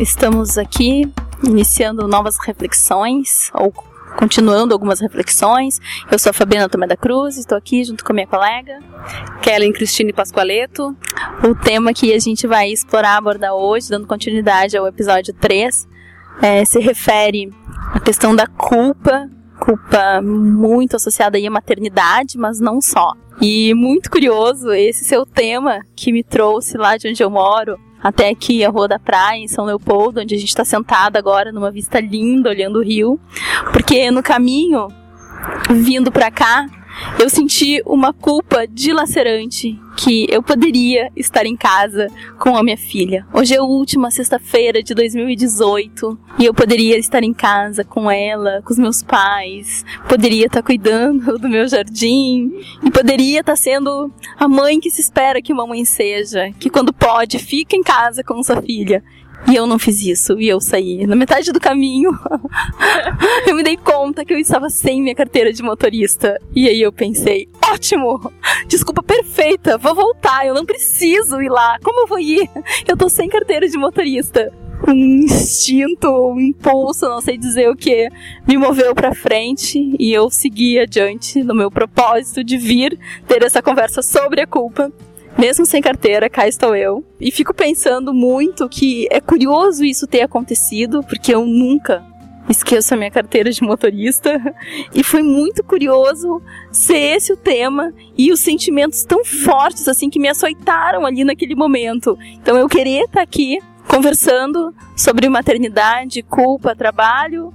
estamos aqui iniciando novas reflexões ou continuando algumas reflexões. Eu sou a Fabiana Tomé da Cruz, estou aqui junto com a minha colega Kellen Cristine Pascoaleto. O tema que a gente vai explorar, abordar hoje, dando continuidade ao episódio 3, é, se refere à questão da culpa, culpa muito associada aí à maternidade, mas não só. E muito curioso esse seu tema que me trouxe lá de onde eu moro, até aqui a Rua da Praia, em São Leopoldo, onde a gente está sentado agora numa vista linda, olhando o rio. Porque no caminho, vindo para cá, eu senti uma culpa dilacerante que eu poderia estar em casa com a minha filha. Hoje é a última sexta-feira de 2018 e eu poderia estar em casa com ela, com os meus pais, poderia estar cuidando do meu jardim e poderia estar sendo a mãe que se espera que uma mãe seja, que quando pode fica em casa com sua filha. E eu não fiz isso, e eu saí. Na metade do caminho, eu me dei conta que eu estava sem minha carteira de motorista. E aí eu pensei, ótimo! Desculpa perfeita, vou voltar, eu não preciso ir lá. Como eu vou ir? Eu tô sem carteira de motorista. Um instinto, um impulso, não sei dizer o que, me moveu para frente e eu segui adiante no meu propósito de vir ter essa conversa sobre a culpa mesmo sem carteira, cá estou eu. E fico pensando muito que é curioso isso ter acontecido, porque eu nunca esqueço a minha carteira de motorista. E foi muito curioso ser esse o tema e os sentimentos tão fortes assim que me açoitaram ali naquele momento. Então eu queria estar aqui conversando sobre maternidade, culpa, trabalho.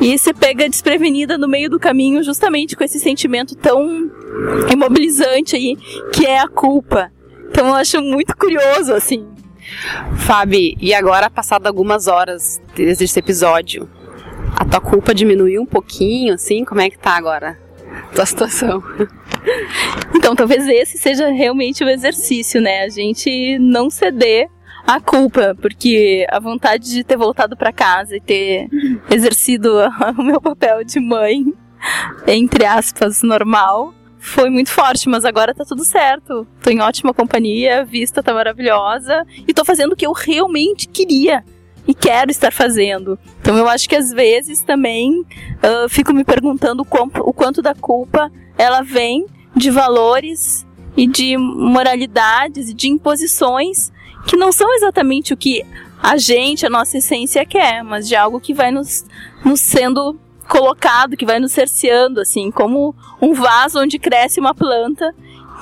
E se pega desprevenida no meio do caminho justamente com esse sentimento tão imobilizante aí, que é a culpa. Então eu acho muito curioso, assim. Fabi, e agora, passado algumas horas desde esse episódio, a tua culpa diminuiu um pouquinho, assim? Como é que tá agora a tua situação? Então, talvez esse seja realmente o exercício, né? A gente não ceder à culpa, porque a vontade de ter voltado para casa e ter exercido o meu papel de mãe, entre aspas, normal, foi muito forte, mas agora tá tudo certo. Tô em ótima companhia, a vista tá maravilhosa e tô fazendo o que eu realmente queria e quero estar fazendo. Então eu acho que às vezes também uh, fico me perguntando o, o quanto da culpa ela vem de valores e de moralidades e de imposições que não são exatamente o que a gente, a nossa essência quer, mas de algo que vai nos, nos sendo colocado, que vai nos cerceando, assim, como um vaso onde cresce uma planta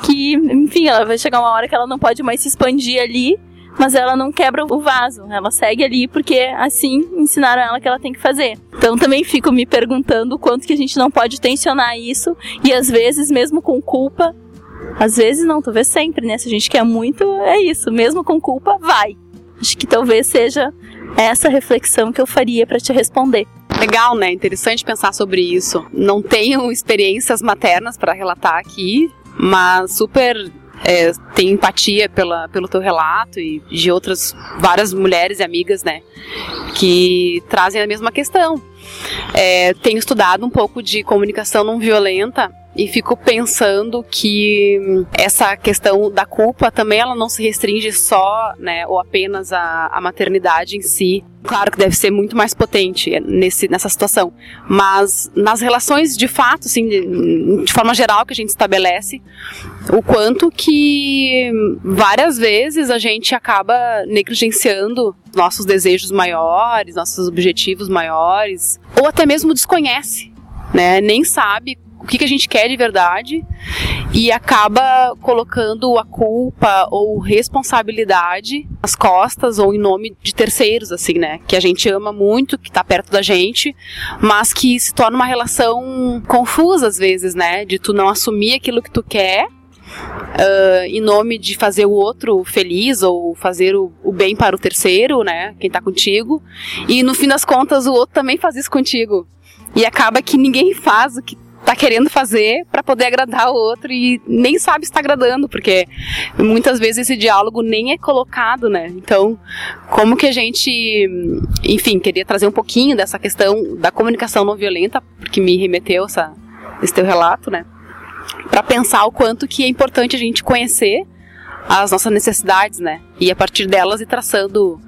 que, enfim, ela vai chegar uma hora que ela não pode mais se expandir ali, mas ela não quebra o vaso, ela segue ali porque assim ensinaram ela que ela tem que fazer. Então também fico me perguntando quanto que a gente não pode tensionar isso e às vezes mesmo com culpa, às vezes não, talvez sempre, né? Se a gente quer muito, é isso, mesmo com culpa, vai. Acho que talvez seja essa reflexão que eu faria para te responder. Legal, né? Interessante pensar sobre isso. Não tenho experiências maternas para relatar aqui, mas super é, tenho empatia pela, pelo teu relato e de outras várias mulheres e amigas, né, que trazem a mesma questão. É, tenho estudado um pouco de comunicação não violenta e fico pensando que essa questão da culpa também ela não se restringe só, né, ou apenas à, à maternidade em si. Claro que deve ser muito mais potente nesse, nessa situação, mas nas relações de fato, assim, de, de forma geral que a gente estabelece, o quanto que várias vezes a gente acaba negligenciando nossos desejos maiores, nossos objetivos maiores, ou até mesmo desconhece, né? Nem sabe o que, que a gente quer de verdade e acaba colocando a culpa ou responsabilidade nas costas ou em nome de terceiros, assim, né? Que a gente ama muito, que tá perto da gente, mas que se torna uma relação confusa às vezes, né? De tu não assumir aquilo que tu quer Uh, em nome de fazer o outro feliz ou fazer o, o, bem para o terceiro, né? Quem tá contigo. E no fim das contas, o outro também faz isso contigo. E acaba que ninguém faz o que tá querendo fazer para poder agradar o outro e nem sabe se está agradando, porque muitas vezes esse diálogo nem é colocado, né? Então, como que a gente, enfim, queria trazer um pouquinho dessa questão da comunicação não violenta, porque me remeteu essa, esse teu relato, né? Para pensar o quanto que é importante a gente conhecer as nossas necessidades, né? E a partir delas ir traçando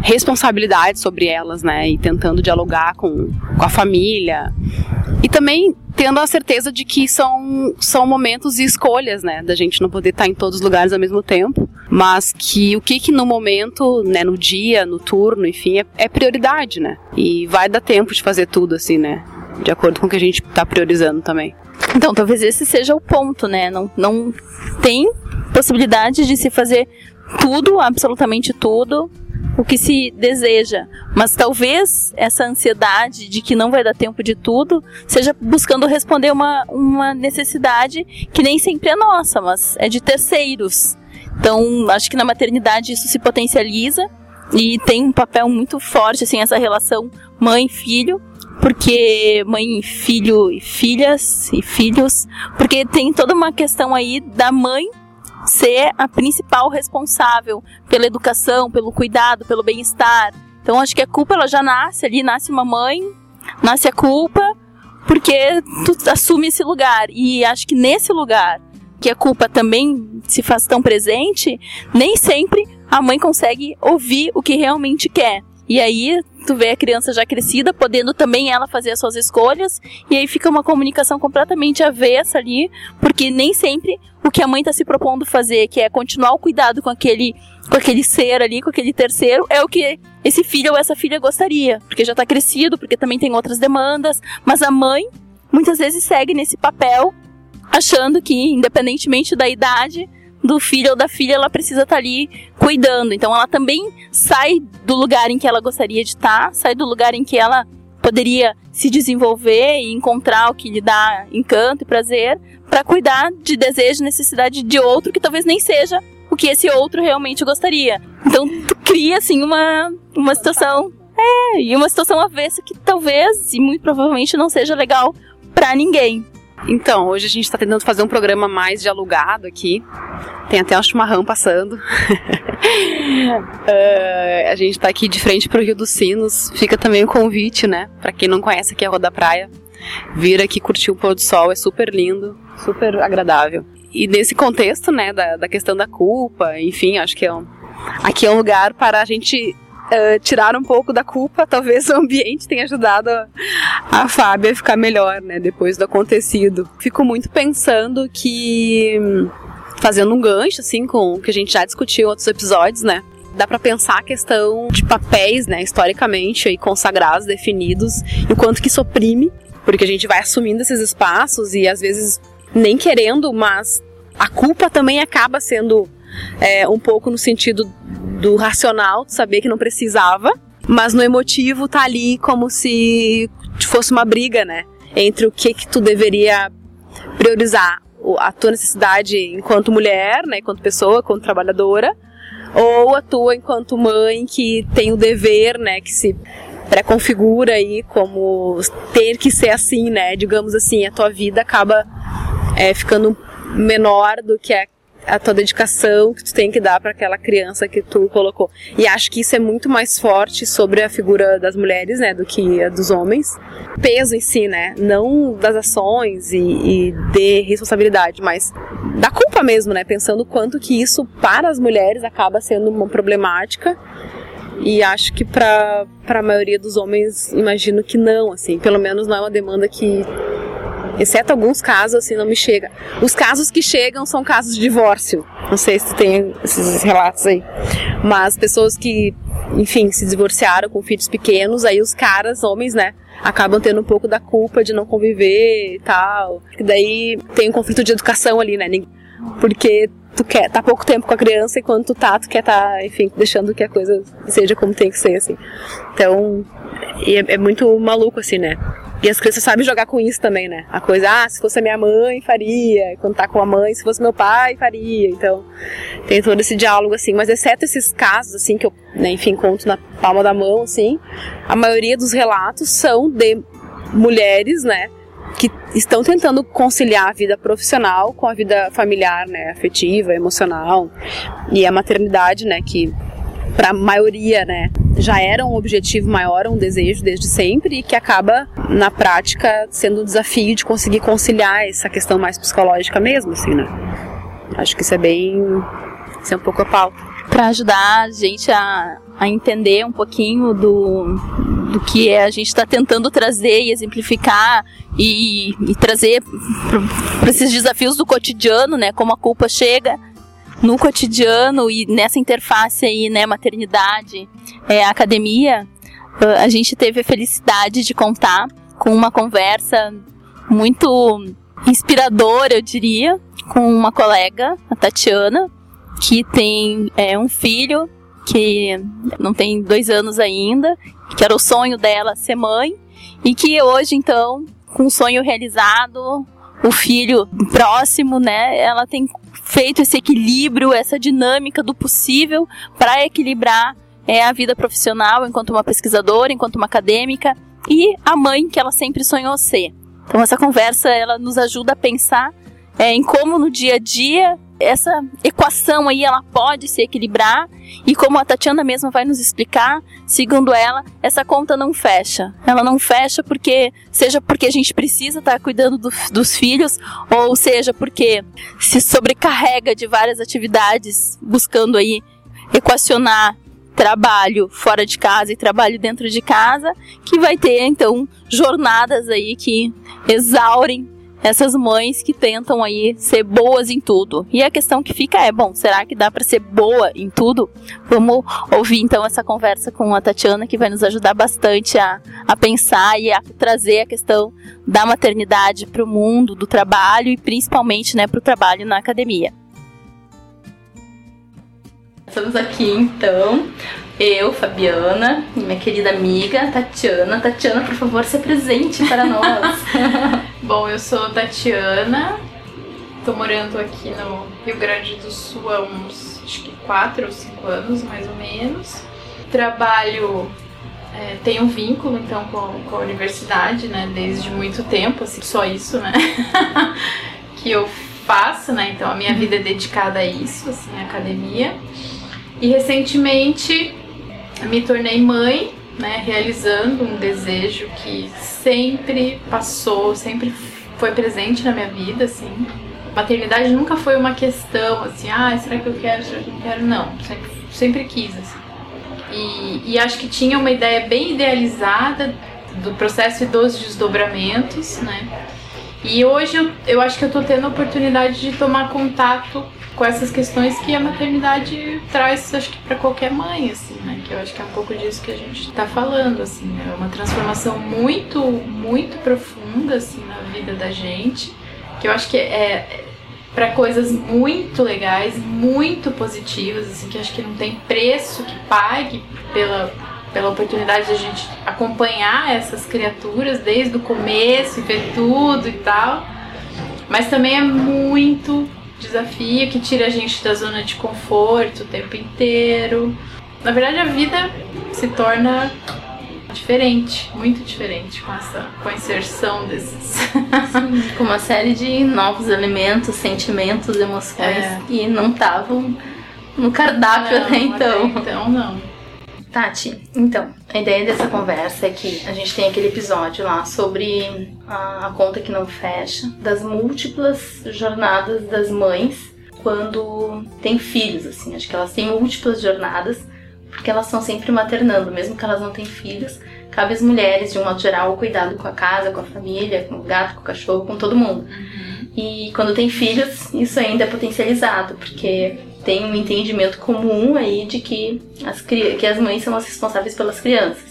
responsabilidades sobre elas, né? E tentando dialogar com, com a família. Também tendo a certeza de que são, são momentos e escolhas, né? Da gente não poder estar em todos os lugares ao mesmo tempo. Mas que o que que no momento, né? No dia, no turno, enfim, é, é prioridade, né? E vai dar tempo de fazer tudo, assim, né? De acordo com o que a gente está priorizando também. Então, talvez esse seja o ponto, né? Não, não tem possibilidade de se fazer tudo, absolutamente tudo, o que se deseja. Mas talvez essa ansiedade de que não vai dar tempo de tudo seja buscando responder uma, uma necessidade que nem sempre é nossa, mas é de terceiros. Então, acho que na maternidade isso se potencializa e tem um papel muito forte, assim, essa relação mãe-filho, porque mãe, filho e filhas e filhos, porque tem toda uma questão aí da mãe ser a principal responsável pela educação, pelo cuidado, pelo bem-estar. Então acho que a culpa ela já nasce ali, nasce uma mãe, nasce a culpa, porque tu assume esse lugar. E acho que nesse lugar que a culpa também se faz tão presente, nem sempre a mãe consegue ouvir o que realmente quer. E aí tu vê a criança já crescida, podendo também ela fazer as suas escolhas, e aí fica uma comunicação completamente avessa ali, porque nem sempre o que a mãe está se propondo fazer, que é continuar o cuidado com aquele, com aquele ser ali, com aquele terceiro, é o que esse filho ou essa filha gostaria, porque já está crescido, porque também tem outras demandas, mas a mãe muitas vezes segue nesse papel, achando que, independentemente da idade, do filho ou da filha, ela precisa estar tá ali cuidando. Então ela também sai do lugar em que ela gostaria de estar, tá, sai do lugar em que ela poderia se desenvolver e encontrar o que lhe dá encanto e prazer para cuidar de desejo e necessidade de outro que talvez nem seja o que esse outro realmente gostaria. Então cria assim uma uma situação é, e uma situação avessa que talvez e muito provavelmente não seja legal para ninguém. Então, hoje a gente está tentando fazer um programa mais dialogado aqui. Tem até um chimarrão passando. uh, a gente está aqui de frente para o Rio dos Sinos. Fica também o convite, né? Para quem não conhece aqui a Rua da Praia, vir aqui curtir o pôr do sol. É super lindo, super agradável. E nesse contexto, né, da, da questão da culpa, enfim, acho que é um, aqui é um lugar para a gente uh, tirar um pouco da culpa, talvez o ambiente tenha ajudado a, a Fábia a ficar melhor, né, depois do acontecido. Fico muito pensando que, fazendo um gancho, assim, com o que a gente já discutiu em outros episódios, né, dá para pensar a questão de papéis, né, historicamente aí consagrados, definidos, e o quanto que isso oprime, porque a gente vai assumindo esses espaços e às vezes nem querendo, mas a culpa também acaba sendo é, um pouco no sentido do racional, de saber que não precisava, mas no emotivo tá ali como se fosse uma briga, né? Entre o que que tu deveria priorizar, a tua necessidade enquanto mulher, né, enquanto pessoa, enquanto trabalhadora, ou a tua enquanto mãe que tem o dever, né, que se pré-configura aí como ter que ser assim, né? Digamos assim, a tua vida acaba é, ficando menor do que a a tua dedicação que tu tem que dar para aquela criança que tu colocou. E acho que isso é muito mais forte sobre a figura das mulheres, né, do que a dos homens. Peso em si, né, não das ações e, e de responsabilidade, mas da culpa mesmo, né, pensando quanto que isso para as mulheres acaba sendo uma problemática. E acho que para a maioria dos homens, imagino que não, assim, pelo menos não é uma demanda que exceto alguns casos, assim, não me chega. Os casos que chegam são casos de divórcio. Não sei se tem esses relatos aí. Mas pessoas que, enfim, se divorciaram com filhos pequenos, aí os caras, homens, né, acabam tendo um pouco da culpa de não conviver e tal. E daí tem um conflito de educação ali, né? Porque tu quer tá pouco tempo com a criança e quando tu tá, tu quer tá, enfim, deixando que a coisa seja como tem que ser, assim. Então, é, é muito maluco, assim, né? E as crianças sabem jogar com isso também, né? A coisa, ah, se fosse a minha mãe, faria. Quando tá com a mãe, se fosse meu pai, faria. Então, tem todo esse diálogo, assim. Mas exceto esses casos, assim, que eu, né, enfim, conto na palma da mão, assim, a maioria dos relatos são de mulheres, né? Que estão tentando conciliar a vida profissional com a vida familiar, né? Afetiva, emocional. E a maternidade, né? Que para a maioria, né, já era um objetivo maior, um desejo desde sempre e que acaba na prática sendo um desafio de conseguir conciliar essa questão mais psicológica mesmo, assim, né? Acho que isso é bem ser um pouco a pauta. Para ajudar a gente a, a entender um pouquinho do, do que é, a gente está tentando trazer e exemplificar e, e trazer para esses desafios do cotidiano, né? Como a culpa chega no cotidiano e nessa interface aí, né? Maternidade, é, academia. A gente teve a felicidade de contar com uma conversa muito inspiradora, eu diria, com uma colega, a Tatiana, que tem é, um filho que não tem dois anos ainda, que era o sonho dela ser mãe, e que hoje, então, com o sonho realizado, o filho próximo, né, ela tem feito esse equilíbrio, essa dinâmica do possível para equilibrar é, a vida profissional enquanto uma pesquisadora, enquanto uma acadêmica e a mãe que ela sempre sonhou ser. Então essa conversa ela nos ajuda a pensar é, em como no dia a dia essa equação aí ela pode se equilibrar e como a Tatiana mesma vai nos explicar, segundo ela, essa conta não fecha. Ela não fecha porque seja porque a gente precisa estar cuidando do, dos filhos ou seja porque se sobrecarrega de várias atividades buscando aí equacionar trabalho fora de casa e trabalho dentro de casa, que vai ter então jornadas aí que exaurem essas mães que tentam aí ser boas em tudo. E a questão que fica é, bom, será que dá para ser boa em tudo? Vamos ouvir então essa conversa com a Tatiana que vai nos ajudar bastante a, a pensar e a trazer a questão da maternidade para o mundo do trabalho e principalmente, né, para o trabalho na academia. Estamos aqui então, eu, Fabiana, e minha querida amiga Tatiana. Tatiana, por favor, se apresente para nós. Bom, eu sou Tatiana, tô morando aqui no Rio Grande do Sul há uns acho que 4 ou 5 anos, mais ou menos. Trabalho, é, tenho um vínculo então com, com a universidade, né, desde muito tempo, assim, só isso, né, que eu faço, né, então a minha vida é dedicada a isso, assim, academia. E recentemente me tornei mãe, né, realizando um desejo que sempre passou, sempre foi presente na minha vida, assim. Maternidade nunca foi uma questão assim, ah, será que eu quero, será que eu não quero? Não, sempre, sempre quis, assim. E, e acho que tinha uma ideia bem idealizada do processo e dos desdobramentos, né? E hoje eu, eu acho que eu tô tendo a oportunidade de tomar contato com essas questões que a maternidade traz, acho que para qualquer mãe, assim, né? Que eu acho que é um pouco disso que a gente está falando, assim, né? é uma transformação muito, muito profunda, assim, na vida da gente, que eu acho que é, é para coisas muito legais, muito positivas, assim, que acho que não tem preço que pague pela pela oportunidade de a gente acompanhar essas criaturas desde o começo e ver tudo e tal. Mas também é muito desafio que tira a gente da zona de conforto o tempo inteiro. Na verdade, a vida se torna diferente, muito diferente com essa com a inserção desses. Sim, com uma série de novos elementos, sentimentos, emoções é. que não estavam no cardápio não, até então. Até então não. Tati, então, a ideia dessa conversa é que a gente tem aquele episódio lá sobre a, a conta que não fecha, das múltiplas jornadas das mães quando tem filhos, assim. Acho que elas têm múltiplas jornadas, porque elas estão sempre maternando, mesmo que elas não tenham filhos. Cabe às mulheres, de um modo geral, o cuidado com a casa, com a família, com o gato, com o cachorro, com todo mundo. Uhum. E quando tem filhos, isso ainda é potencializado, porque tem um entendimento comum aí de que as, que as mães são as responsáveis pelas crianças.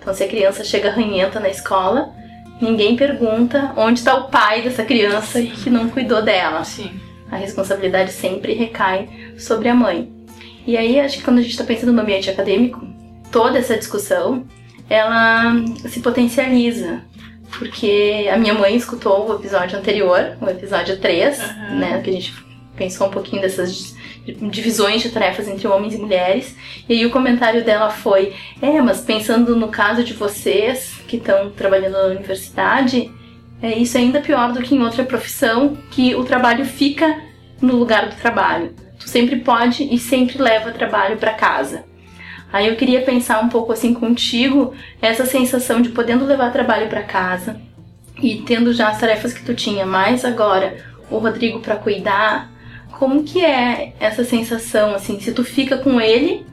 Então, se a criança chega ranhenta na escola, ninguém pergunta onde está o pai dessa criança Sim. que não cuidou dela. Sim. A responsabilidade sempre recai sobre a mãe. E aí, acho que quando a gente está pensando no ambiente acadêmico, toda essa discussão ela se potencializa. Porque a minha mãe escutou o episódio anterior, o episódio 3, uhum. né? Que a gente pensou um pouquinho dessas divisões de tarefas entre homens e mulheres. E aí o comentário dela foi: É, mas pensando no caso de vocês que estão trabalhando na universidade, é, isso é ainda pior do que em outra profissão, que o trabalho fica no lugar do trabalho. Tu sempre pode e sempre leva trabalho para casa. Aí eu queria pensar um pouco assim contigo, essa sensação de podendo levar trabalho para casa e tendo já as tarefas que tu tinha, mais agora o Rodrigo para cuidar, como que é essa sensação, assim, se tu fica com ele,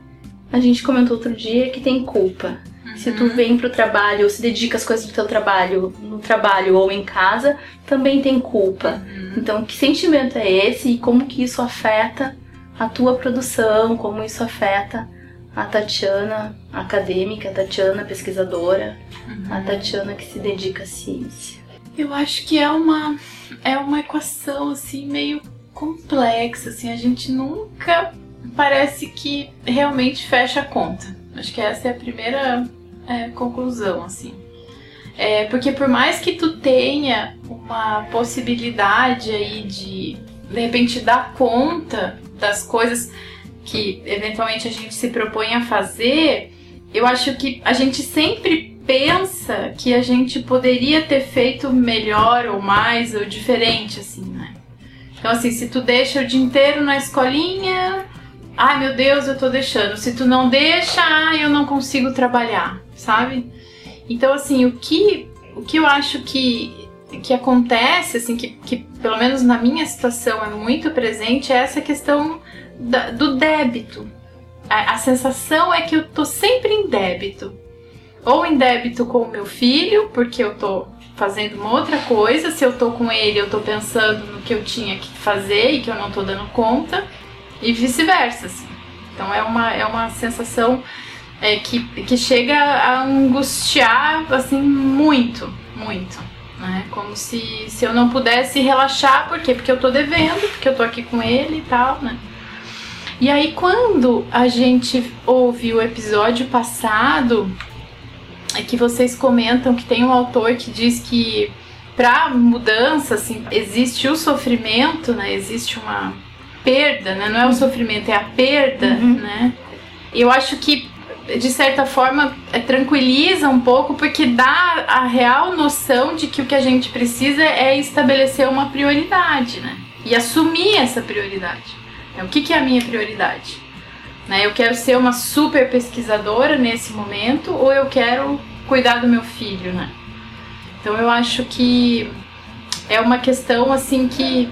a gente comentou outro dia que tem culpa. Uhum. Se tu vem pro trabalho ou se dedica às coisas do teu trabalho, no trabalho ou em casa, também tem culpa. Uhum. Então, que sentimento é esse e como que isso afeta a tua produção, como isso afeta a Tatiana acadêmica, a Tatiana pesquisadora, uhum. a Tatiana que se dedica à ciência. Eu acho que é uma é uma equação assim meio complexa, assim, a gente nunca parece que realmente fecha a conta. Acho que essa é a primeira é, conclusão, assim. É, porque por mais que tu tenha uma possibilidade aí de de repente dar conta das coisas que eventualmente a gente se propõe a fazer, eu acho que a gente sempre pensa que a gente poderia ter feito melhor ou mais ou diferente, assim, né? Então, assim, se tu deixa o dia inteiro na escolinha, ai meu Deus, eu tô deixando. Se tu não deixa, ai, eu não consigo trabalhar, sabe? Então, assim, o que, o que eu acho que, que acontece, assim, que, que pelo menos na minha situação é muito presente, é essa questão da, do débito. A, a sensação é que eu tô sempre em débito. Ou em débito com o meu filho, porque eu tô fazendo uma outra coisa, se eu tô com ele, eu tô pensando no que eu tinha que fazer e que eu não tô dando conta, e vice-versa. Assim. Então é uma, é uma sensação é, que, que chega a angustiar assim muito, muito. Né? Como se, se eu não pudesse relaxar, por quê? Porque eu tô devendo, porque eu tô aqui com ele e tal, né? E aí quando a gente ouve o episódio passado, que vocês comentam que tem um autor que diz que para mudança assim, existe o sofrimento, né? Existe uma perda, né? Não é o sofrimento, é a perda, uhum. né? Eu acho que de certa forma é, tranquiliza um pouco porque dá a real noção de que o que a gente precisa é estabelecer uma prioridade, né? E assumir essa prioridade. O que, que é a minha prioridade? Né? Eu quero ser uma super pesquisadora nesse momento ou eu quero cuidar do meu filho, né? Então eu acho que é uma questão assim que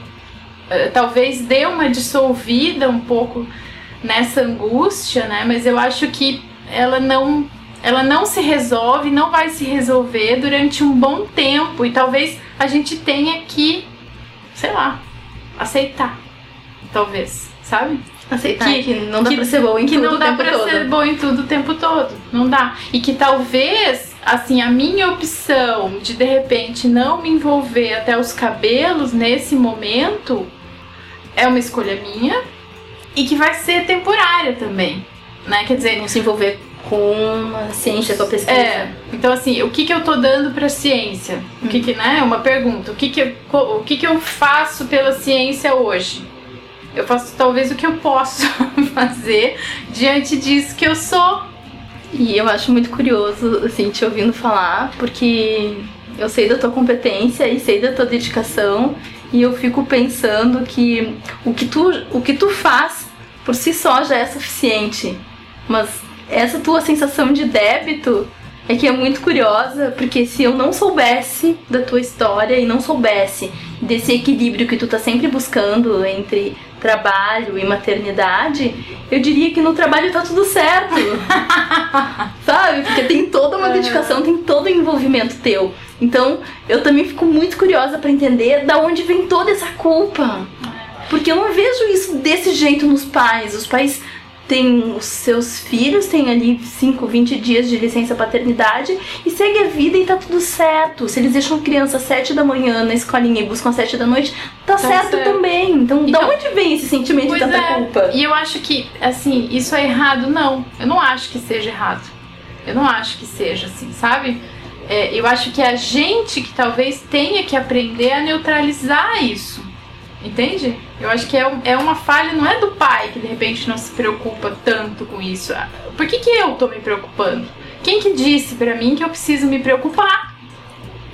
uh, talvez dê uma dissolvida um pouco nessa angústia, né? Mas eu acho que ela não ela não se resolve, não vai se resolver durante um bom tempo e talvez a gente tenha que, sei lá, aceitar, talvez, sabe? Aceitar que, que não dá que, pra ser bom em que tudo não dá pra todo. ser bom em tudo o tempo todo. Não dá. E que talvez, assim, a minha opção de de repente não me envolver até os cabelos nesse momento é uma escolha minha e que vai ser temporária também. Né? Quer dizer, não se envolver com a ciência, com a pesquisa. É. Então, assim, o que, que eu tô dando pra ciência? O que, que né? Uma pergunta. O que, que, o que, que eu faço pela ciência hoje? Eu faço talvez o que eu posso fazer diante disso que eu sou. E eu acho muito curioso, assim, te ouvindo falar, porque eu sei da tua competência e sei da tua dedicação e eu fico pensando que o que tu, o que tu faz por si só já é suficiente. Mas essa tua sensação de débito é que é muito curiosa, porque se eu não soubesse da tua história e não soubesse desse equilíbrio que tu tá sempre buscando entre trabalho e maternidade, eu diria que no trabalho tá tudo certo. Sabe? Porque tem toda uma dedicação, tem todo o envolvimento teu. Então, eu também fico muito curiosa para entender da onde vem toda essa culpa. Porque eu não vejo isso desse jeito nos pais. Os pais tem os seus filhos, tem ali 5, 20 dias de licença paternidade e segue a vida e tá tudo certo. Se eles deixam criança às 7 da manhã na escolinha e buscam às 7 da noite, tá, tá certo, certo, também. Então, então, da onde vem esse sentimento de tanta é. culpa? E eu acho que, assim, isso é errado? Não. Eu não acho que seja errado. Eu não acho que seja assim, sabe? É, eu acho que é a gente que talvez tenha que aprender a neutralizar isso. Entende? Eu acho que é, é uma falha, não é do pai que de repente não se preocupa tanto com isso. Ah, por que, que eu tô me preocupando? Quem que disse para mim que eu preciso me preocupar?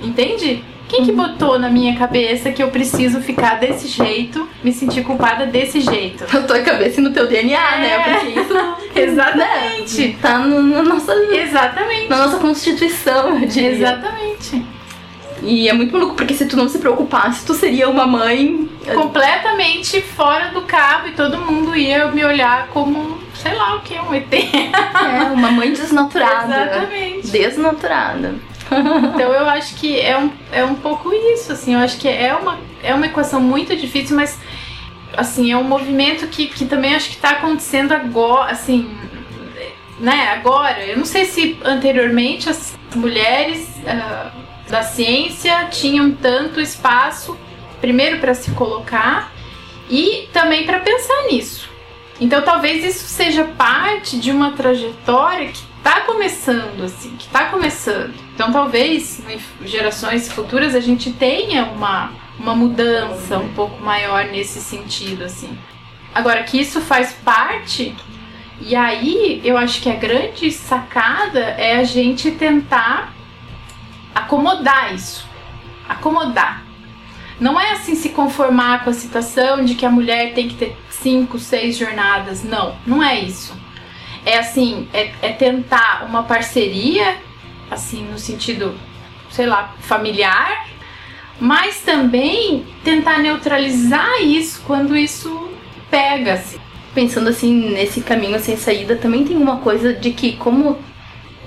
Entende? Quem que uhum. botou na minha cabeça que eu preciso ficar desse jeito, me sentir culpada desse jeito? Na tua cabeça e no teu DNA, né? é. né? Porque isso. Exatamente. Né? Tá na nossa. Exatamente. Na nossa constituição, eu diria. Exatamente. E é muito maluco, porque se tu não se preocupasse, tu seria uma mãe. Completamente fora do cabo e todo mundo ia me olhar como, sei lá o que, um ET. É, uma mãe desnaturada. Exatamente. Desnaturada. Então eu acho que é um, é um pouco isso, assim, eu acho que é uma, é uma equação muito difícil, mas assim, é um movimento que, que também acho que está acontecendo agora, assim, né, agora. Eu não sei se anteriormente as mulheres uh, da ciência tinham tanto espaço, primeiro para se colocar e também para pensar nisso. Então talvez isso seja parte de uma trajetória que está começando, assim, que está começando. Então talvez em gerações futuras a gente tenha uma, uma mudança um pouco maior nesse sentido, assim. Agora que isso faz parte, e aí eu acho que a grande sacada é a gente tentar acomodar isso. Acomodar. Não é assim se conformar com a situação de que a mulher tem que ter cinco, seis jornadas. Não, não é isso. É assim, é, é tentar uma parceria, assim, no sentido, sei lá, familiar, mas também tentar neutralizar isso quando isso pega-se. Pensando assim, nesse caminho sem saída, também tem uma coisa de que, como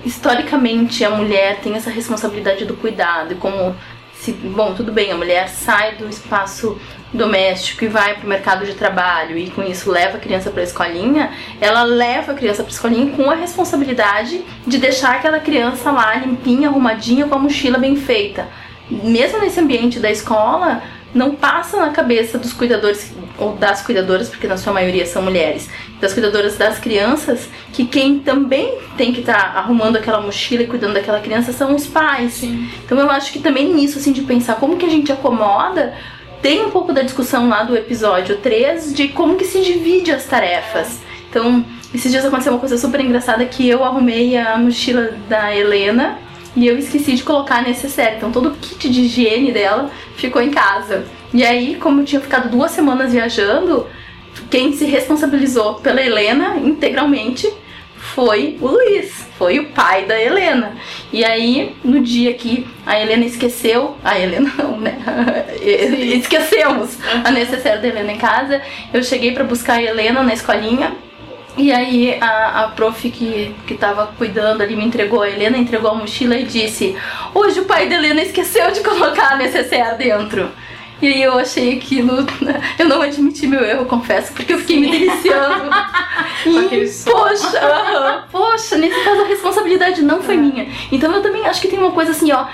historicamente a mulher tem essa responsabilidade do cuidado e como se, bom, tudo bem, a mulher sai do espaço doméstico e vai para o mercado de trabalho e com isso leva a criança para a escolinha, ela leva a criança para a escolinha com a responsabilidade de deixar aquela criança lá limpinha, arrumadinha, com a mochila bem feita. Mesmo nesse ambiente da escola, não passa na cabeça dos cuidadores ou das cuidadoras, porque na sua maioria são mulheres, das cuidadoras das crianças, que quem também tem que estar tá arrumando aquela mochila e cuidando daquela criança são os pais. Sim. Então eu acho que também nisso, assim, de pensar como que a gente acomoda, tem um pouco da discussão lá do episódio 3 de como que se divide as tarefas. Então, esses dias aconteceu uma coisa super engraçada que eu arrumei a mochila da Helena e eu esqueci de colocar necessaire. Então todo o kit de higiene dela ficou em casa. E aí, como eu tinha ficado duas semanas viajando, quem se responsabilizou pela Helena integralmente foi o Luiz, foi o pai da Helena. E aí, no dia que a Helena esqueceu, a Helena não, né? Esquecemos a necessária da Helena em casa, eu cheguei para buscar a Helena na escolinha. E aí a, a prof que, que tava cuidando ali me entregou a Helena, entregou a mochila e disse: Hoje o pai da Helena esqueceu de colocar a necessaire dentro. E aí eu achei aquilo. Eu não admiti meu erro, confesso, porque eu fiquei me deliciando. e, poxa, poxa, nesse caso a responsabilidade não foi é. minha. Então eu também acho que tem uma coisa assim, ó.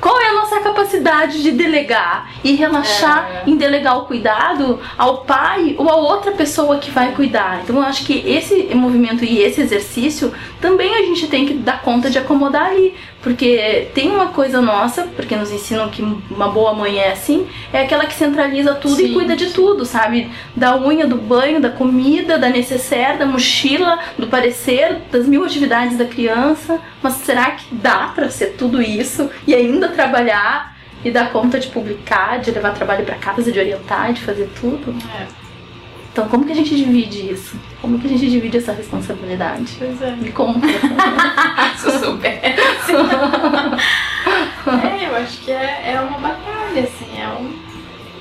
Qual é a nossa capacidade de delegar e relaxar é. em delegar o cuidado ao pai ou a outra pessoa que vai cuidar? Então eu acho que esse movimento e esse exercício também a gente tem que dar conta de acomodar ali. Porque tem uma coisa nossa, porque nos ensinam que uma boa mãe é assim, é aquela que centraliza tudo sim, e cuida de tudo, sabe? Da unha, do banho, da comida, da necessaire, da mochila, do parecer, das mil atividades da criança. Mas será que dá para ser tudo isso e ainda trabalhar e dar conta de publicar, de levar trabalho para casa, de orientar, de fazer tudo? É. Então, como que a gente divide isso? Como que a gente divide essa responsabilidade? Pois é. Me conta. Se eu soubesse. é, eu acho que é, é uma batalha, assim, é um,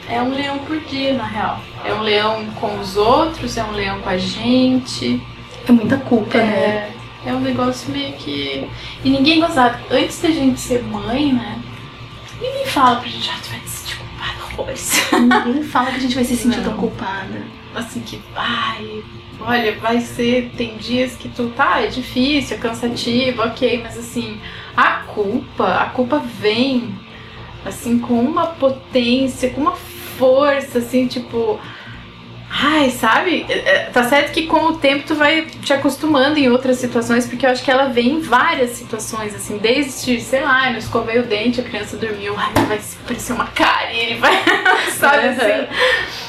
é um leão por dia, na real. É um leão com os outros, é um leão com a gente. É muita culpa, é, né? É um negócio meio que. E ninguém gostava. Antes da gente ser mãe, né? Ninguém fala pra gente, ah, tu vai te sentir culpada horrores. Ninguém fala que a gente vai se sentir Não. tão culpada assim que, ai, olha, vai ser, tem dias que tu tá, é difícil, é cansativo, ok, mas assim, a culpa, a culpa vem assim com uma potência, com uma força, assim, tipo, ai, sabe? É, é, tá certo que com o tempo tu vai te acostumando em outras situações, porque eu acho que ela vem em várias situações, assim, desde, sei lá, eu escovei o dente, a criança dormiu, ai, vai parecer uma cara e ele vai, sabe assim?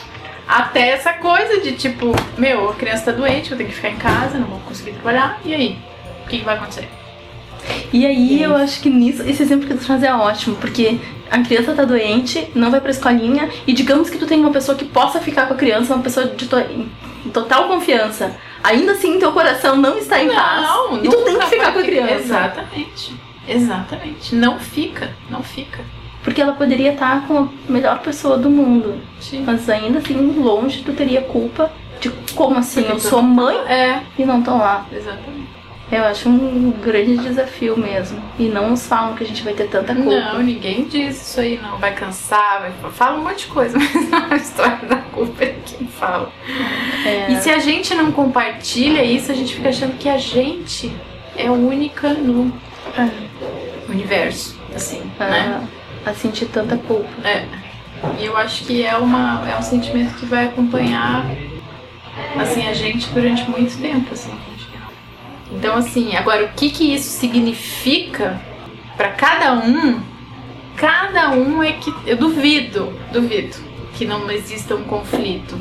Até essa coisa de tipo, meu, a criança tá doente, eu tenho que ficar em casa, não vou conseguir trabalhar, e aí? O que, que vai acontecer? E aí e eu acho que nisso, esse exemplo que tu traz é ótimo, porque a criança tá doente, não vai pra escolinha, e digamos que tu tem uma pessoa que possa ficar com a criança, uma pessoa de to total confiança. Ainda assim, teu coração não está em não, paz. Não, e tu tem que ficar com a criança. Exatamente. Exatamente. Não fica, não fica. Porque ela poderia estar com a melhor pessoa do mundo. Sim. Mas ainda assim, longe tu teria culpa de como assim, Porque eu sou mãe É, e não tô lá. exatamente. Eu acho um grande desafio mesmo. E não nos falam que a gente vai ter tanta culpa. Não, ninguém diz isso aí, não. Vai cansar, vai... fala um monte de coisa, mas não a história da culpa é quem fala. É. E se a gente não compartilha isso, a gente fica achando que a gente é única no universo, assim, né? A, sentir tanta culpa. É. E eu acho que é, uma, é um sentimento que vai acompanhar assim, a gente durante muito tempo. Assim. Então, assim, agora o que, que isso significa para cada um? Cada um é que. Eu duvido, duvido que não exista um conflito.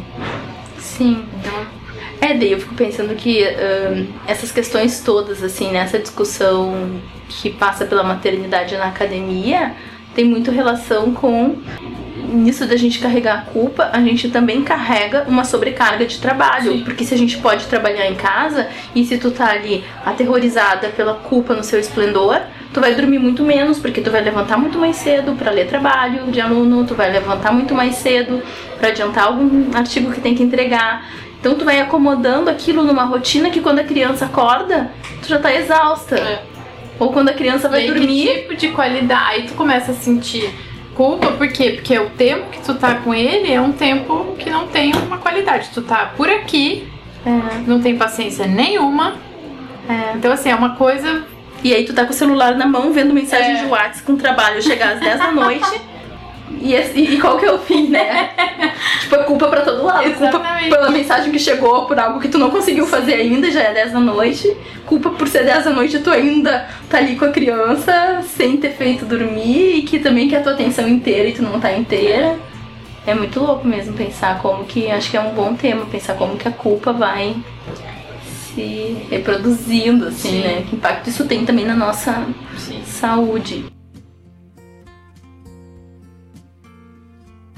Sim. Então, É, daí eu fico pensando que ahn, essas questões todas, assim, nessa discussão que passa pela maternidade na academia, tem muito relação com nisso da gente carregar a culpa, a gente também carrega uma sobrecarga de trabalho. Sim. Porque se a gente pode trabalhar em casa e se tu tá ali aterrorizada pela culpa no seu esplendor, tu vai dormir muito menos, porque tu vai levantar muito mais cedo para ler trabalho de aluno, tu vai levantar muito mais cedo para adiantar algum artigo que tem que entregar. Então tu vai acomodando aquilo numa rotina que quando a criança acorda, tu já tá exausta. É. Ou quando a criança vai e aí, dormir, Que tipo de qualidade? Aí tu começa a sentir culpa, por quê? Porque o tempo que tu tá com ele é um tempo que não tem uma qualidade. Tu tá por aqui, É, não tem paciência nenhuma. é. Então, assim, é uma coisa. E aí tu tá com o celular na mão vendo mensagem É. de WhatsApp com trabalho chegar às 10 da noite. E, esse- e qual que é o fim, né? tipo, é culpa pra todo lado. Culpa Exatamente. pela mensagem que chegou, por algo que tu não conseguiu fazer ainda, já é 10 da noite. Culpa por ser 10 da noite e tu ainda tá ali com a criança sem ter feito dormir e que também quer a tua atenção inteira e tu não tá inteira. É muito louco mesmo pensar como que. Acho que é um bom tema, pensar como que a culpa vai se reproduzindo, assim, Sim. né? Que impacto isso tem também na nossa Sim. saúde.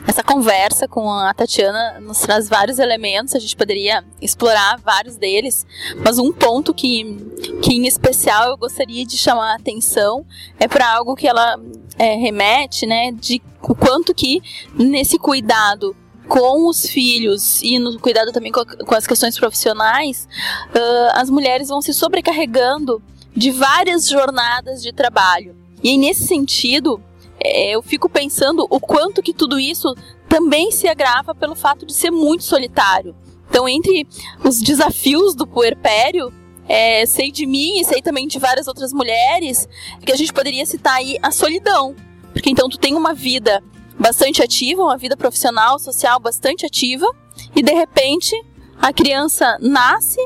Essa conversa com a Tatiana nos traz vários elementos, a gente poderia explorar vários deles, mas um ponto que, que em especial eu gostaria de chamar a atenção é para algo que ela é, remete, né, de o quanto que nesse cuidado com os filhos e no cuidado também com, a- com as questões profissionais, ah, as mulheres vão se sobrecarregando de várias jornadas de trabalho. E aí, nesse sentido, eu fico pensando o quanto que tudo isso também se agrava pelo fato de ser muito solitário. Então, entre os desafios do puerpério, é, sei de mim e sei também de várias outras mulheres, que a gente poderia citar aí a solidão. Porque então tu tem uma vida bastante ativa, uma vida profissional, social bastante ativa, e de repente a criança nasce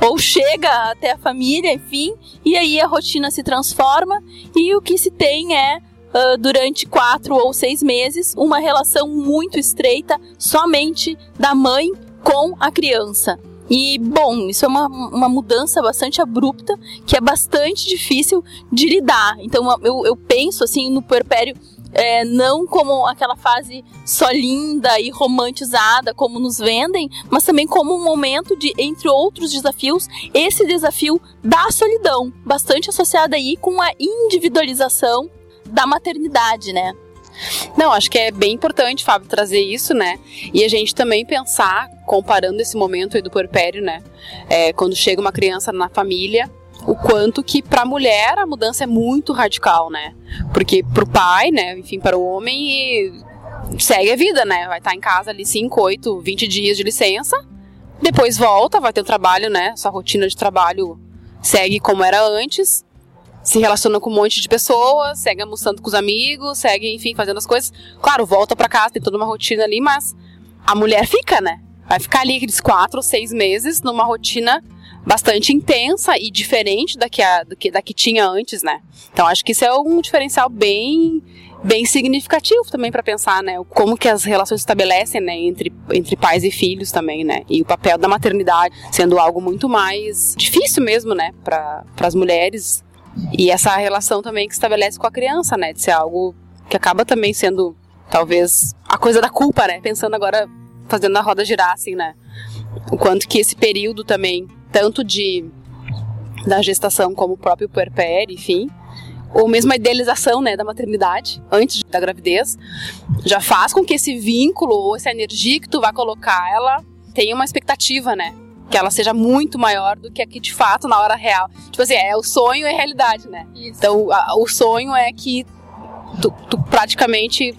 ou chega até a família, enfim, e aí a rotina se transforma e o que se tem é ah, durante quatro ou seis meses, uma relação muito estreita somente da mãe com a criança. E, bom, isso é uma, uma mudança bastante abrupta, que é bastante difícil de lidar. Então, eu, eu penso, assim, no puerpério é, não como aquela fase só linda e romantizada, como nos vendem, mas também como um momento de, entre outros desafios, esse desafio da solidão, bastante associado aí com a individualização da maternidade, né? Não, acho que é bem importante, Fábio, trazer isso, né? E a gente também pensar, comparando esse momento aí do puerpério, né? É, quando chega uma criança na família, o quanto que para a mulher a mudança é muito radical, né? Porque pro pai, né, enfim, para o homem, segue a vida, né? Vai estar em casa ali 5, 8, 20 dias de licença, depois volta, vai ter o trabalho, né? Sua rotina de trabalho segue como era antes, se relaciona com um monte de pessoas, segue almoçando com os amigos, segue, enfim, fazendo as coisas. Claro, volta pra casa, tem toda uma rotina ali, mas a mulher fica, né? Vai ficar ali aqueles quatro seis meses numa rotina bastante intensa e diferente da que, a, do que, da que tinha antes, né? Então acho que isso é um diferencial bem bem significativo também para pensar, né? Como que as relações se estabelecem, né, entre, entre pais e filhos também, né? E o papel da maternidade sendo algo muito mais difícil mesmo, né, para as mulheres e essa relação também que estabelece com a criança, né? De ser algo que acaba também sendo, talvez, a coisa da culpa, né? Pensando agora, fazendo a roda girar, assim, né? O quanto que esse período também, tanto de da gestação como o próprio puerpério, enfim, ou mesmo a idealização, né, da maternidade antes da gravidez, já faz com que esse vínculo ou essa energia que tu vai colocar, ela tenha uma expectativa, né? Que ela seja muito maior do que aqui de fato na hora real. Tipo assim, é o sonho e a realidade, né? Isso. Então, a, o sonho é que tu, tu praticamente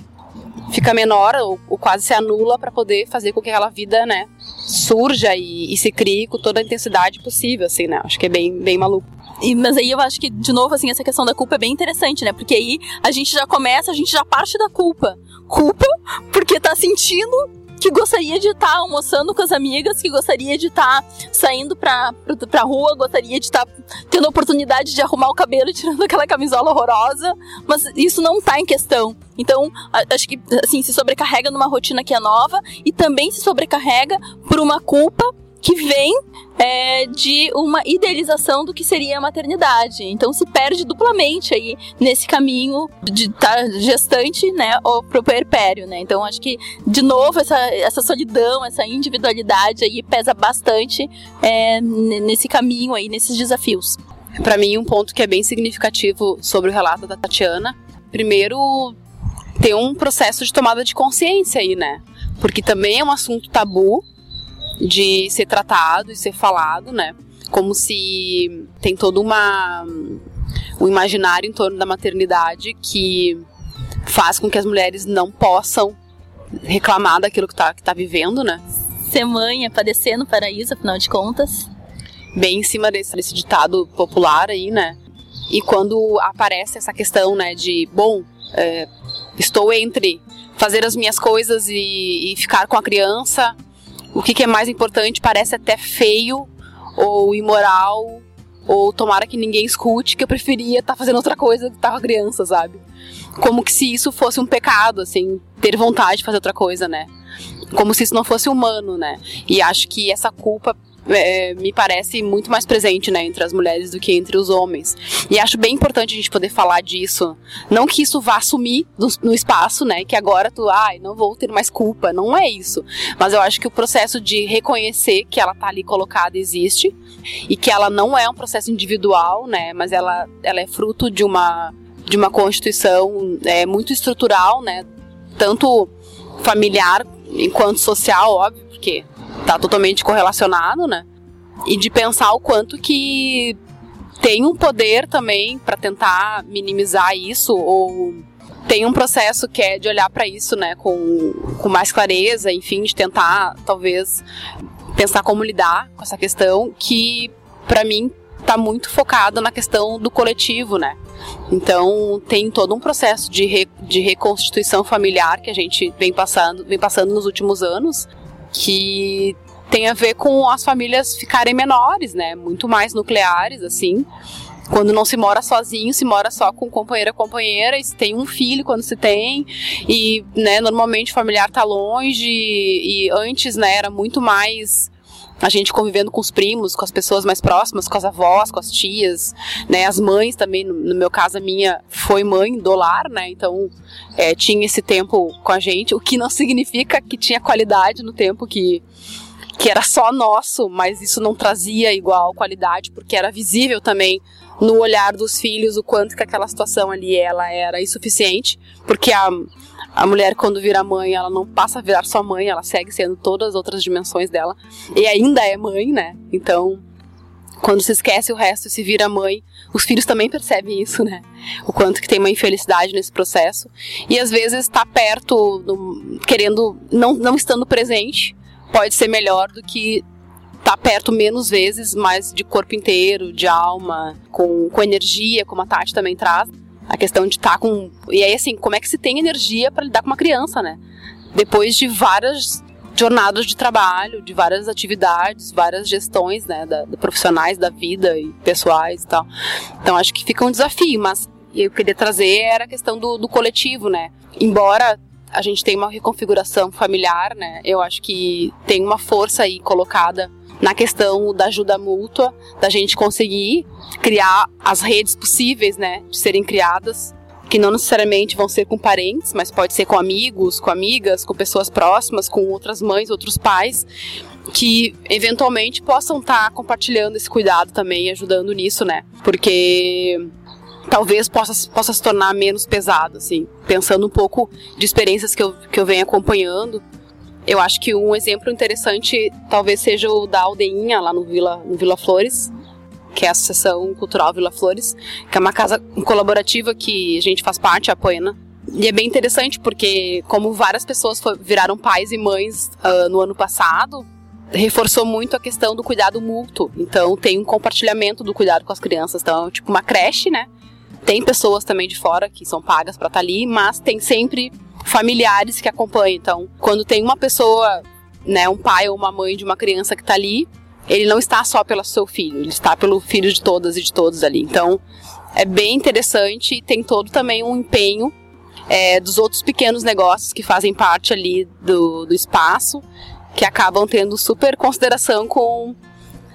fica menor ou, ou quase se anula para poder fazer com que aquela vida, né, surja e, e, se crie com toda a intensidade possível, assim, né? Acho que é bem, bem maluco. E, mas aí eu acho que, de novo, assim, essa questão da culpa é bem interessante, né? Porque aí a gente já começa, a gente já parte da culpa. Culpa porque tá sentindo que gostaria de estar tá almoçando com as amigas, que gostaria de estar tá saindo pra, pra, pra rua, gostaria de estar tá tendo a oportunidade de arrumar o cabelo, tirando aquela camisola horrorosa, mas isso não tá em questão. Então, acho que assim, se sobrecarrega numa rotina que é nova e também se sobrecarrega por uma culpa que vem é, de uma idealização do que seria a maternidade. Então se perde duplamente aí nesse caminho de estar tá gestante, né, ou pro puerpério, né. Então acho que de novo essa, essa solidão, essa individualidade aí pesa bastante é, nesse caminho aí, nesses desafios. Para mim um ponto que é bem significativo sobre o relato da Tatiana, primeiro ter um processo de tomada de consciência aí, né? Porque também é um assunto tabu de ser tratado e ser falado, né? Como se tem todo uma um imaginário em torno da maternidade que faz com que as mulheres não possam reclamar daquilo que está que tá vivendo, né? Ser mãe é padecer no paraíso, afinal de contas. Bem em cima desse, desse ditado popular aí, né? E quando aparece essa questão, né, de, bom, é, estou entre fazer as minhas coisas e, e ficar com a criança o que, que é mais importante parece até feio ou imoral ou tomara que ninguém escute que eu preferia estar tá fazendo outra coisa que estar com a criança, sabe? Como que se isso fosse um pecado, assim, ter vontade de fazer outra coisa, né? Como se isso não fosse humano, né? E acho que essa culpa é, me parece muito mais presente, né, entre as mulheres do que entre os homens. E acho bem importante a gente poder falar disso. Não que isso vá sumir no, no espaço, né, que agora tu, ai, não vou ter mais culpa. Não é isso. Mas eu acho que o processo de reconhecer que ela tá ali colocada existe e que ela não é um processo individual, né, mas ela, ela é fruto de uma de uma constituição é, muito estrutural, né, tanto familiar enquanto social, óbvio, porque tá totalmente correlacionado, né? E de pensar o quanto que tem um poder também para tentar minimizar isso ou tem um processo que é de olhar para isso, né, com, com mais clareza, enfim, de tentar talvez pensar como lidar com essa questão que para mim está muito focado na questão do coletivo, né? Então tem todo um processo de, re, de reconstituição familiar que a gente vem passando, vem passando nos últimos anos que tem a ver com as famílias ficarem menores, né? Muito mais nucleares, assim. Quando não se mora sozinho, se mora só com companheira companheira, e se tem um filho quando se tem, e né, normalmente o familiar tá longe, e antes né, era muito mais a gente convivendo com os primos, com as pessoas mais próximas, com as avós, com as tias, né, as mães também, no, meu caso a minha foi mãe do lar, né, então é, tinha esse tempo com a gente, o que não significa que tinha qualidade no tempo que que era só nosso, mas isso não trazia igual qualidade, porque era visível também no olhar dos filhos o quanto que aquela situação ali ela era insuficiente, porque a a mulher, quando vira mãe, ela não passa a virar só mãe, ela segue sendo todas as outras dimensões dela. E ainda é mãe, né? Então, quando se esquece o resto e se vira mãe, os filhos também percebem isso, né? O quanto que tem uma infelicidade nesse processo. E às vezes estar tá perto, querendo, não, não estando presente, pode ser melhor do que estar tá perto menos vezes, mas de corpo inteiro, de alma, com, com energia, como a Tati também traz. A questão de estar tá com. E aí, assim, como é que se tem energia para lidar com uma criança, né? Depois de várias jornadas de trabalho, de várias atividades, várias gestões, né, da, profissionais da vida e pessoais e tal. Então acho que fica um desafio, mas eu queria trazer era a questão do, do coletivo, né? Embora a gente tenha uma reconfiguração familiar, né? Eu acho que tem uma força aí colocada na questão da ajuda mútua, da gente conseguir criar as redes possíveis, né, de serem criadas, que não necessariamente vão ser com parentes, mas pode ser com amigos, com amigas, com pessoas próximas, com outras mães, outros pais, que eventualmente possam estar tá compartilhando esse cuidado também, ajudando nisso, né? Porque talvez possa, possa se tornar menos pesado, assim. Pensando um pouco de experiências que eu, que eu venho acompanhando, eu acho que um exemplo interessante talvez seja o da Aldeinha, lá no Vila, no Vila Flores, que é a Associação Cultural Vila Flores, que é uma casa colaborativa que a gente faz parte, a Poena. E é bem interessante porque, como várias pessoas viraram pais e mães uh, no ano passado, reforçou muito a questão do cuidado mútuo. Então, tem um compartilhamento do cuidado com as crianças. Então, é tipo uma creche, né? Tem pessoas também de fora que são pagas para estar tá ali, mas tem sempre familiares que acompanham. Então, quando tem uma pessoa, né, um pai ou uma mãe de uma criança que está ali, ele não está só pelo seu filho, ele está pelo filho de todas e de todos ali. Então, é bem interessante e tem todo também um empenho é, dos outros pequenos negócios que fazem parte ali do, do espaço, que acabam tendo super consideração com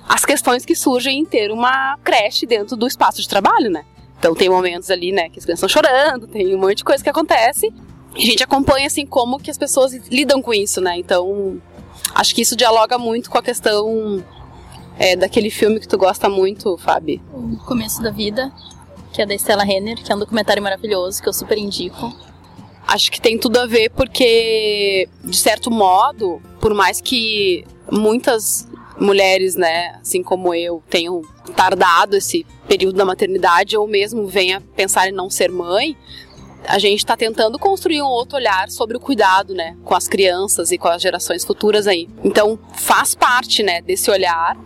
as questões que surgem em ter uma creche dentro do espaço de trabalho, né? Então tem momentos ali, né, que as crianças estão chorando, tem um monte de coisa que acontece. A gente acompanha, assim, como que as pessoas lidam com isso, né? Então, acho que isso dialoga muito com a questão é, daquele filme que tu gosta muito, Fábio. O Começo da Vida, que é da Stella Renner, que é um documentário maravilhoso, que eu super indico. Acho que tem tudo a ver porque, de certo modo, por mais que muitas mulheres, né, assim como eu, tenham tardado esse período da maternidade ou mesmo venha pensar em não ser mãe, a gente está tentando construir um outro olhar sobre o cuidado, né, com as crianças e com as gerações futuras aí. Então, faz parte, né, desse olhar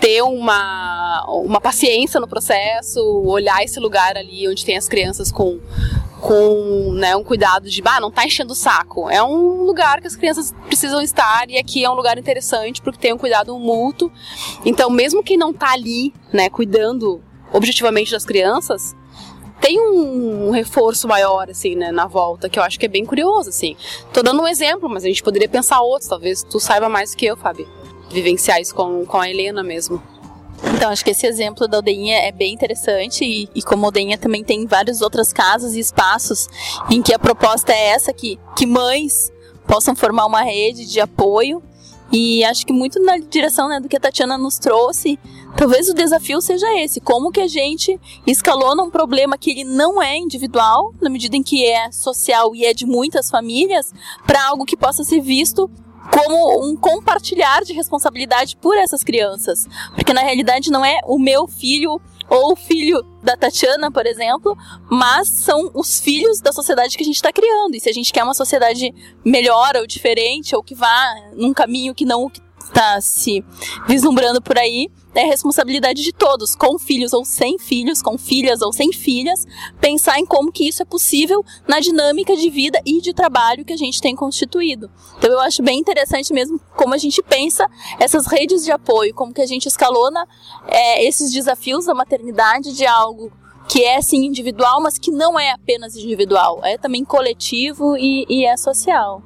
ter uma, uma paciência no processo, olhar esse lugar ali onde tem as crianças com com né, um cuidado de, bah, não tá enchendo o saco. É um lugar que as crianças precisam estar e aqui é um lugar interessante porque tem um cuidado mútuo. Então, mesmo quem não tá ali, né, cuidando objetivamente das crianças, tem um, reforço maior, assim, né, na volta, que eu acho que é bem curioso, assim. Tô dando um exemplo, mas a gente poderia pensar outros, talvez tu saiba mais do que eu, Fabi. Vivenciar isso com, com a Helena mesmo. Então, acho que esse exemplo da Aldeinha é bem interessante e, e como a Aldeinha também tem várias outras casas e espaços em que a proposta é essa, que, que mães possam formar uma rede de apoio e acho que muito na direção né, do que a Tatiana nos trouxe, talvez o desafio seja esse: como que a gente escalona um problema que ele não é individual, na medida em que é social e é de muitas famílias, para algo que possa ser visto como um compartilhar de responsabilidade por essas crianças. Porque na realidade não é o meu filho ou o filho da Tatiana, por exemplo, mas são os filhos da sociedade que a gente está criando. E se a gente quer uma sociedade melhor ou diferente, ou que vá num caminho que não está se vislumbrando por aí, é responsabilidade de todos, com filhos ou sem filhos, com filhas ou sem filhas, pensar em como que isso é possível na dinâmica de vida e de trabalho que a gente tem constituído. Então eu acho bem interessante mesmo como a gente pensa essas redes de apoio, como que a gente escalona é, esses desafios da maternidade de algo que é sim individual, mas que não é apenas individual, é também coletivo e, e é social.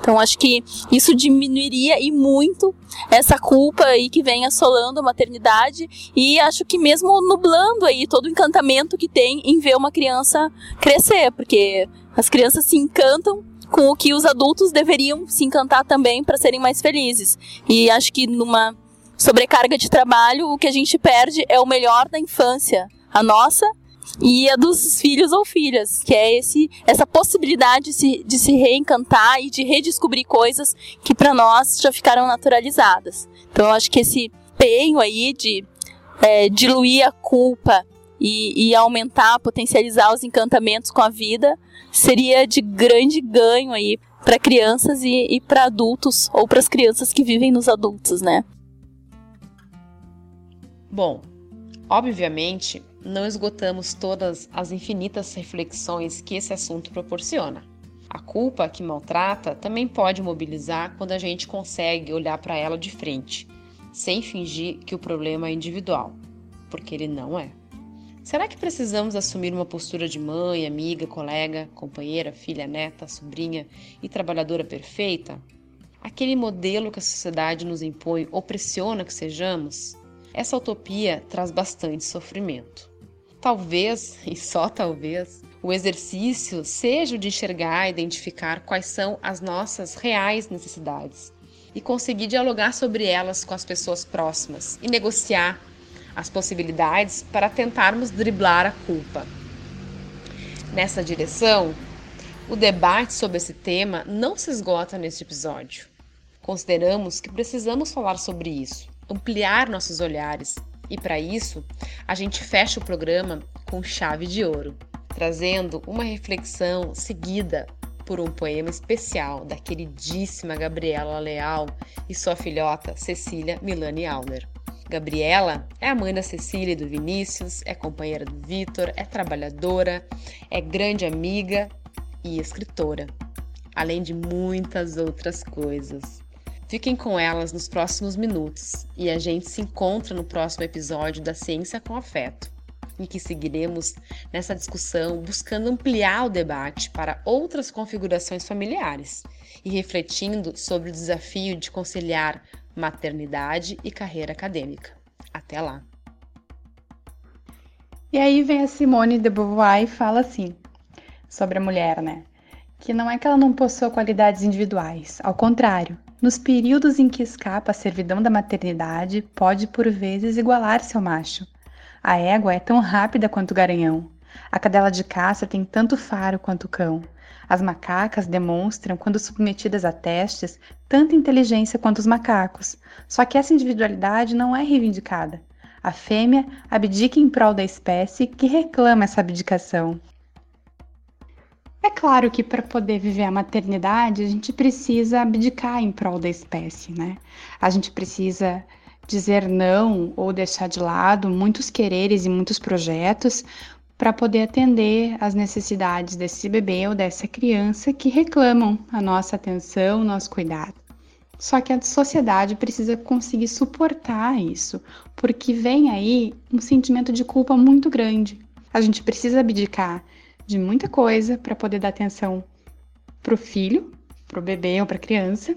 Então acho que isso diminuiria e muito essa culpa aí que vem assolando a maternidade e acho que mesmo nublando aí todo o encantamento que tem em ver uma criança crescer, porque as crianças se encantam com o que os adultos deveriam se encantar também para serem mais felizes. E acho que numa sobrecarga de trabalho, o que a gente perde é o melhor da infância, a nossa e a dos filhos ou filhas, que é esse, essa possibilidade de se, de se reencantar e de redescobrir coisas que para nós já ficaram naturalizadas. Então eu acho que esse empenho aí de é, diluir a culpa e, e, aumentar, potencializar os encantamentos com a vida seria de grande ganho aí para crianças e, e para adultos ou para as crianças que vivem nos adultos, né? Bom, obviamente não esgotamos todas as infinitas reflexões que esse assunto proporciona. A culpa que maltrata também pode mobilizar quando a gente consegue olhar para ela de frente, sem fingir que o problema é individual, porque ele não é. Será que precisamos assumir uma postura de mãe, amiga, colega, companheira, filha, neta, sobrinha e trabalhadora perfeita? Aquele modelo que a sociedade nos impõe ou pressiona que sejamos? Essa utopia traz bastante sofrimento. Talvez, e só talvez, o exercício seja o de enxergar e identificar quais são as nossas reais necessidades e conseguir dialogar sobre elas com as pessoas próximas e negociar as possibilidades para tentarmos driblar a culpa. Nessa direção, o debate sobre esse tema não se esgota neste episódio. Consideramos que precisamos falar sobre isso, ampliar nossos olhares, e para isso, a gente fecha o programa com chave de ouro, trazendo uma reflexão seguida por um poema especial da queridíssima Gabriela Leal e sua filhota Cecília Milani Auler. Gabriela é a mãe da Cecília e do Vinícius, é companheira do Vitor, é trabalhadora, é grande amiga e escritora, além de muitas outras coisas. Fiquem com elas nos próximos minutos e a gente se encontra no próximo episódio da Ciência com Afeto, em que seguiremos nessa discussão buscando ampliar o debate para outras configurações familiares e refletindo sobre o desafio de conciliar maternidade e carreira acadêmica. Até lá! E aí vem a Simone de Beauvoir e fala assim, sobre a mulher, né? Que não é que ela não possua qualidades individuais, ao contrário, nos períodos em que escapa a servidão da maternidade, pode por vezes igualar-se ao macho. A égua é tão rápida quanto o garanhão. A cadela de caça tem tanto faro quanto o cão. As macacas demonstram, quando submetidas a testes, tanta inteligência quanto os macacos. Só que essa individualidade não é reivindicada. A fêmea abdica em prol da espécie que reclama essa abdicação. É claro que para poder viver a maternidade, a gente precisa abdicar em prol da espécie, né? A gente precisa dizer não ou deixar de lado muitos quereres e muitos projetos para poder atender às necessidades desse bebê ou dessa criança que reclamam a nossa atenção, nosso cuidado. Só que a sociedade precisa conseguir suportar isso, porque vem aí um sentimento de culpa muito grande. A gente precisa abdicar de muita coisa para poder dar atenção para o filho, para o bebê ou para a criança.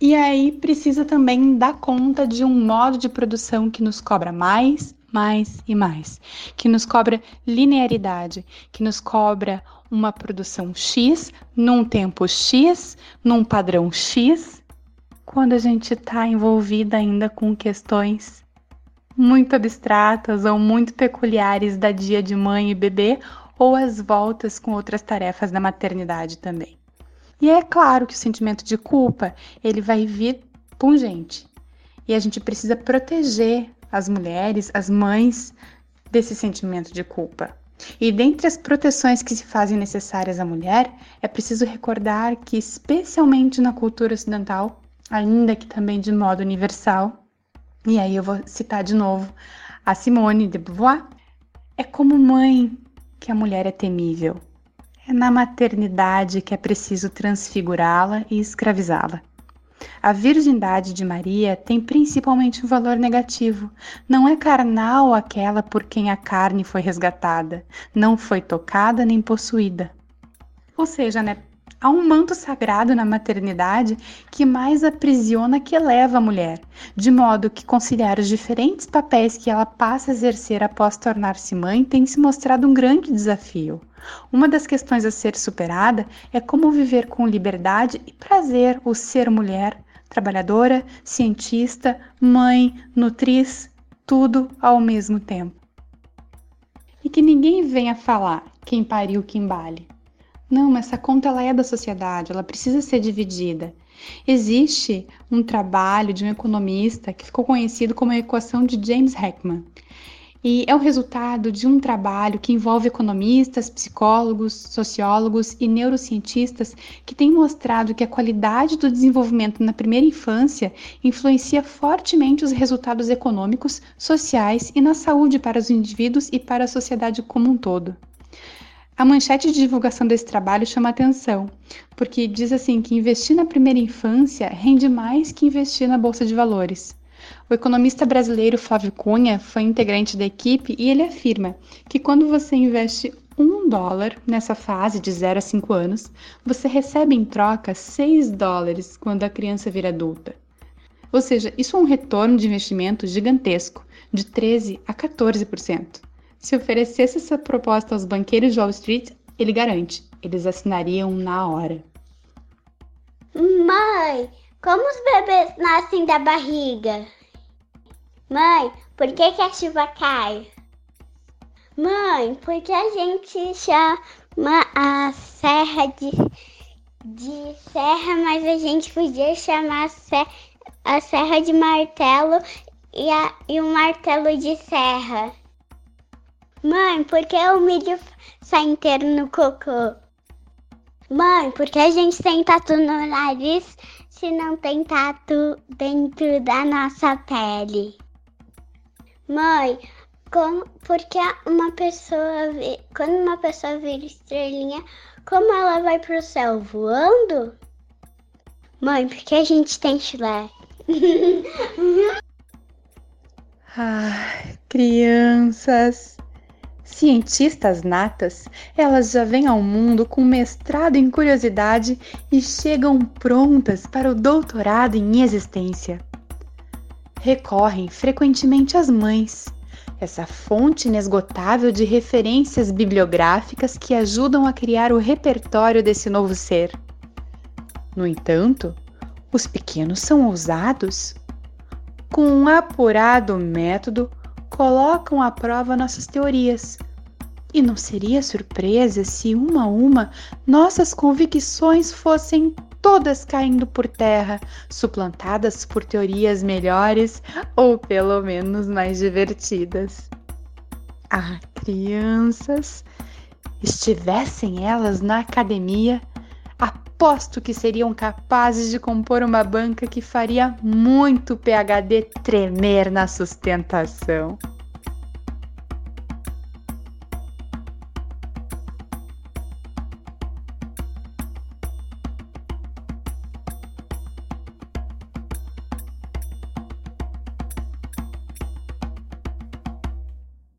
E aí precisa também dar conta de um modo de produção que nos cobra mais, mais e mais, que nos cobra linearidade, que nos cobra uma produção X num tempo X, num padrão X, quando a gente está envolvida ainda com questões muito abstratas ou muito peculiares da dia de mãe e bebê ou as voltas com outras tarefas da maternidade também. E é claro que o sentimento de culpa, ele vai vir pungente. E a gente precisa proteger as mulheres, as mães desse sentimento de culpa. E dentre as proteções que se fazem necessárias à mulher, é preciso recordar que, especialmente na cultura ocidental, ainda que também de modo universal, e aí eu vou citar de novo a Simone de Beauvoir, é como mãe que a mulher é temível. É na maternidade que é preciso transfigurá-la e escravizá-la. A virgindade de Maria tem principalmente um valor negativo. Não é carnal aquela por quem a carne foi resgatada, não foi tocada nem possuída. Ou seja, né, há um manto sagrado na maternidade que mais aprisiona que eleva a mulher, de modo que conciliar os diferentes papéis que ela passa a exercer após tornar-se mãe tem se mostrado um grande desafio. Uma das questões a ser superada é como viver com liberdade e prazer o ser mulher, trabalhadora, cientista, mãe, nutriz, tudo ao mesmo tempo. E que ninguém venha falar quem pariu que embale. Não, mas essa conta ela é da sociedade, ela precisa ser dividida. Existe um trabalho de um economista que ficou conhecido como a equação de James Heckman. E é o resultado de um trabalho que envolve economistas, psicólogos, sociólogos e neurocientistas que têm mostrado que a qualidade do desenvolvimento na primeira infância influencia fortemente os resultados econômicos, sociais e na saúde para os indivíduos e para a sociedade como um todo. A manchete de divulgação desse trabalho chama atenção, porque diz assim que investir na primeira infância rende mais que investir na bolsa de valores. O economista brasileiro Flávio Cunha foi integrante da equipe e ele afirma que quando você investe um dólar nessa fase de 0 a 5 anos, você recebe em troca 6 dólares quando a criança vira adulta. Ou seja, isso é um retorno de investimento gigantesco, de 13 a 14%. Se oferecesse essa proposta aos banqueiros de Wall Street, ele garante, eles assinariam na hora. Mãe, como os bebês nascem da barriga? Mãe, por que, que a chuva cai? Mãe, por que a gente uma, a serra de, de serra, mas a gente podia chamar a, ser, a serra de martelo e, a, e o martelo de serra. Mãe, por que o milho sai inteiro no cocô? Mãe, por que a gente tem tatu no nariz se não tem tatu dentro da nossa pele? Mãe, como, porque uma pessoa, quando uma pessoa vira estrelinha, como ela vai pro céu voando? Mãe, porque a gente tem chulé. ah, crianças. Cientistas natas, elas já vêm ao mundo com mestrado em curiosidade e chegam prontas para o doutorado em existência. Recorrem frequentemente às mães, essa fonte inesgotável de referências bibliográficas que ajudam a criar o repertório desse novo ser. No entanto, os pequenos são ousados. Com um apurado método, colocam à prova nossas teorias. E não seria surpresa se, uma a uma, nossas convicções fossem todas caindo por terra, suplantadas por teorias melhores ou pelo menos mais divertidas. Ah, crianças! Estivessem elas na academia, aposto que seriam capazes de compor uma banca que faria muito PhD tremer na sustentação.